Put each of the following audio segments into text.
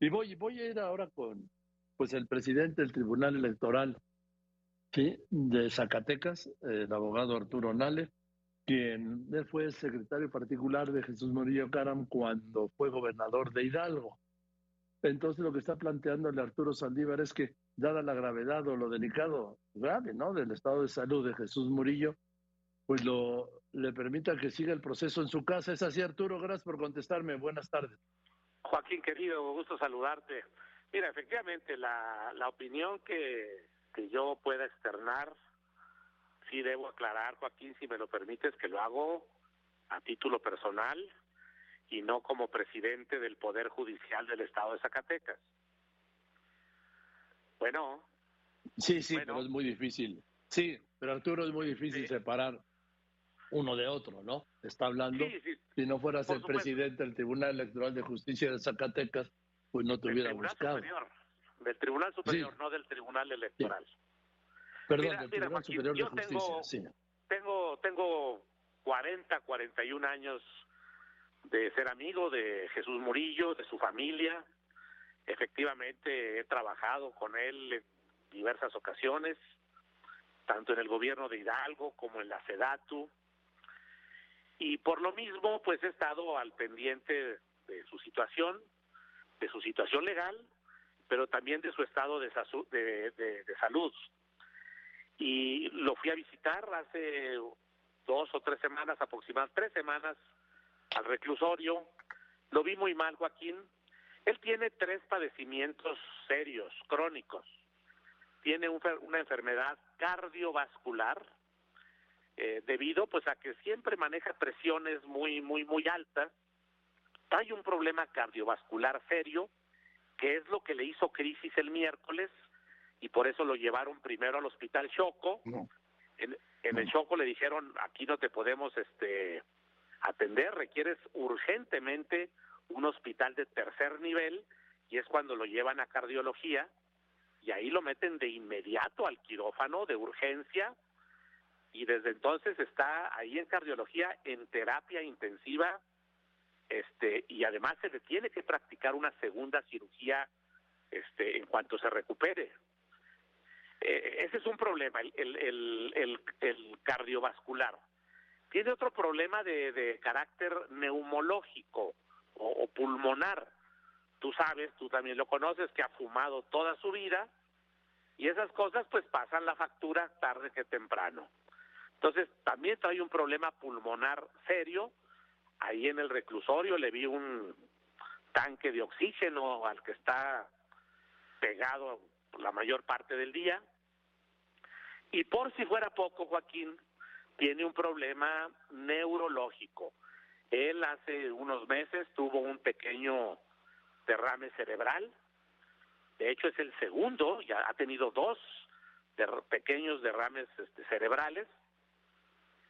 Y voy, voy a ir ahora con pues el presidente del Tribunal Electoral ¿sí? de Zacatecas, el abogado Arturo Nale, quien fue secretario particular de Jesús Murillo Caram cuando fue gobernador de Hidalgo. Entonces lo que está planteándole Arturo Saldívar es que, dada la gravedad o lo delicado, grave, ¿no?, del estado de salud de Jesús Murillo, pues lo le permita que siga el proceso en su casa. Es así, Arturo, gracias por contestarme. Buenas tardes. Joaquín, querido, gusto saludarte. Mira, efectivamente, la, la opinión que, que yo pueda externar, sí debo aclarar, Joaquín, si me lo permites, que lo hago a título personal y no como presidente del Poder Judicial del Estado de Zacatecas. Bueno. Sí, sí, pero es muy difícil. Sí, pero Arturo es muy difícil separar uno de otro, ¿no? Está hablando, si no fueras el presidente del Tribunal Electoral de Justicia de Zacatecas, pues no te hubiera buscado. Superior, del Tribunal Superior, no del Tribunal Electoral. Perdón, del Tribunal Superior de Justicia, tengo, tengo, tengo 40, 41 años de ser amigo de Jesús Murillo, de su familia. Efectivamente, he trabajado con él en diversas ocasiones, tanto en el gobierno de Hidalgo como en la SEDATU. Y por lo mismo, pues he estado al pendiente de su situación, de su situación legal, pero también de su estado de, de salud. Y lo fui a visitar hace dos o tres semanas, aproximadamente tres semanas, al reclusorio. Lo vi muy mal, Joaquín. Él tiene tres padecimientos serios, crónicos. Tiene una enfermedad cardiovascular, eh, debido pues a que siempre maneja presiones muy, muy, muy altas. Hay un problema cardiovascular serio, que es lo que le hizo crisis el miércoles, y por eso lo llevaron primero al hospital Choco. En, en el Choco le dijeron, aquí no te podemos este atender, requieres urgentemente un hospital de tercer nivel y es cuando lo llevan a cardiología y ahí lo meten de inmediato al quirófano de urgencia y desde entonces está ahí en cardiología en terapia intensiva este y además se le tiene que practicar una segunda cirugía este en cuanto se recupere eh, ese es un problema el, el, el, el cardiovascular tiene otro problema de, carácter neumológico o, pulmonar. Tú sabes, tú también lo conoces, que ha fumado toda su vida y esas cosas pues pasan la factura tarde que temprano. Entonces también trae un problema pulmonar serio. Ahí en el reclusorio le vi un tanque de oxígeno al que está pegado la mayor parte del día. Y por si fuera poco, Joaquín, tiene un problema neurológico. Él hace unos meses tuvo un pequeño derrame cerebral. De hecho, es el segundo, ya ha tenido dos pequeños derrames este, cerebrales.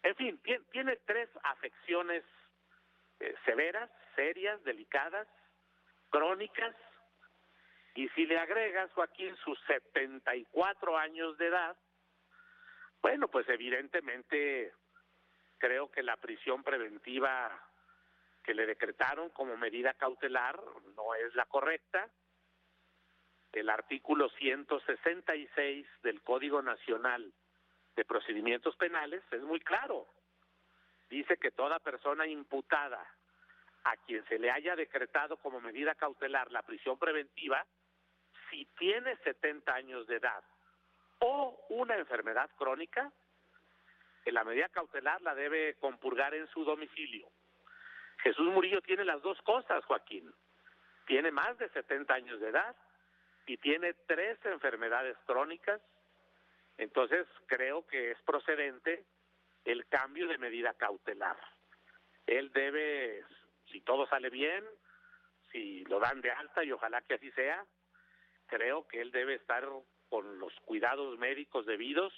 En fin, tiene, tres afecciones eh, severas, serias, delicadas, crónicas. Y si le agregas, Joaquín, sus 74 años de edad, bueno, pues evidentemente creo que la prisión preventiva que le decretaron como medida cautelar no es la correcta. El artículo 166 del Código Nacional de Procedimientos Penales es muy claro. Dice que toda persona imputada a quien se le haya decretado como medida cautelar la prisión preventiva, si tiene 70 años de edad o una enfermedad crónica, que la medida cautelar la debe compurgar en su domicilio. Jesús Murillo tiene las dos cosas, Joaquín. Tiene más de 70 años de edad y tiene tres enfermedades crónicas. Entonces creo que es procedente el cambio de medida cautelar. Él debe, si todo sale bien, si lo dan de alta y ojalá que así sea, creo que él debe estar con los cuidados médicos debidos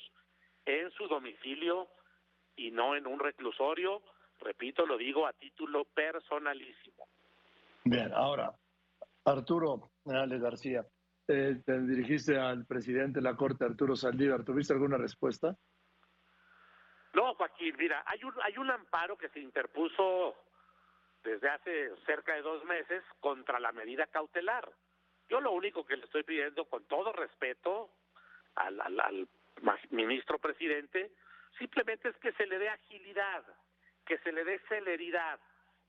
en su domicilio y no en un reclusorio, repito, lo digo a título personalísimo. Bien, ahora, Arturo García, eh, te dirigiste al presidente de la Corte, Arturo Saldívar, ¿tuviste alguna respuesta? No, Joaquín, mira, hay un, hay un amparo que se interpuso desde hace cerca de dos meses contra la medida cautelar. Yo lo único que le estoy pidiendo, con todo respeto al, al ministro presidente, simplemente es que se le dé agilidad, que se le dé celeridad,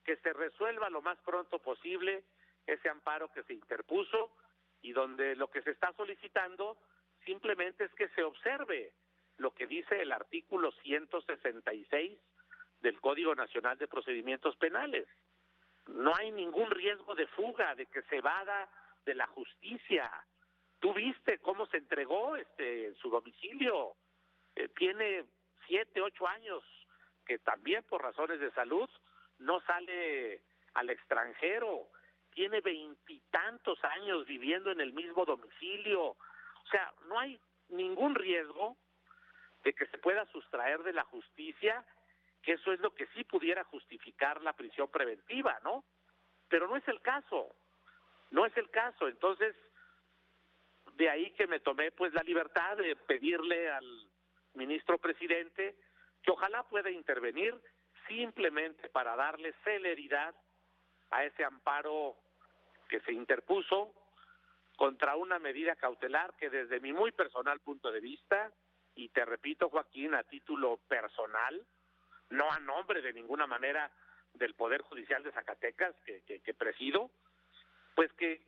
que se resuelva lo más pronto posible ese amparo que se interpuso y donde lo que se está solicitando simplemente es que se observe lo que dice el artículo 166 del Código Nacional de Procedimientos Penales. No hay ningún riesgo de fuga, de que se vada de la justicia. Tú viste cómo se entregó este su domicilio. Eh, tiene siete, ocho años que también por razones de salud no sale al extranjero. Tiene veintitantos años viviendo en el mismo domicilio. O sea, no hay ningún riesgo de que se pueda sustraer de la justicia, que eso es lo que sí pudiera justificar la prisión preventiva, ¿no? Pero no es el caso, no es el caso. Entonces, de ahí que me tomé pues la libertad de pedirle al ministro presidente que ojalá pueda intervenir simplemente para darle celeridad a ese amparo que se interpuso contra una medida cautelar que desde mi muy personal punto de vista y te repito, Joaquín, a título personal, no a nombre de ninguna manera del Poder Judicial de Zacatecas que, que, presido, pues que,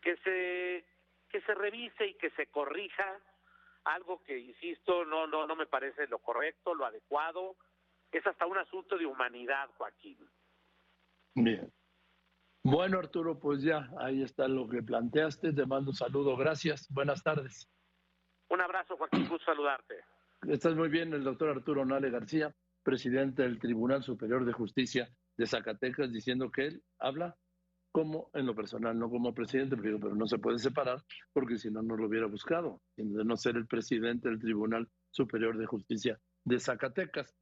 que se que se revise y que se corrija algo que insisto no no no me parece lo correcto, lo adecuado, es hasta un asunto de humanidad, Joaquín. Bien. Bueno, Arturo, pues ya, ahí está lo que planteaste. Te mando un saludo. Gracias. Buenas tardes. Un abrazo, Joaquín, gusto saludarte. Estás muy bien, el doctor Arturo Nale García, presidente del Tribunal Superior de Justicia de Zacatecas, diciendo que él habla como en lo personal, no como presidente, pero no se puede separar porque si no, no lo hubiera buscado, de no ser el presidente del Tribunal Superior de Justicia de Zacatecas.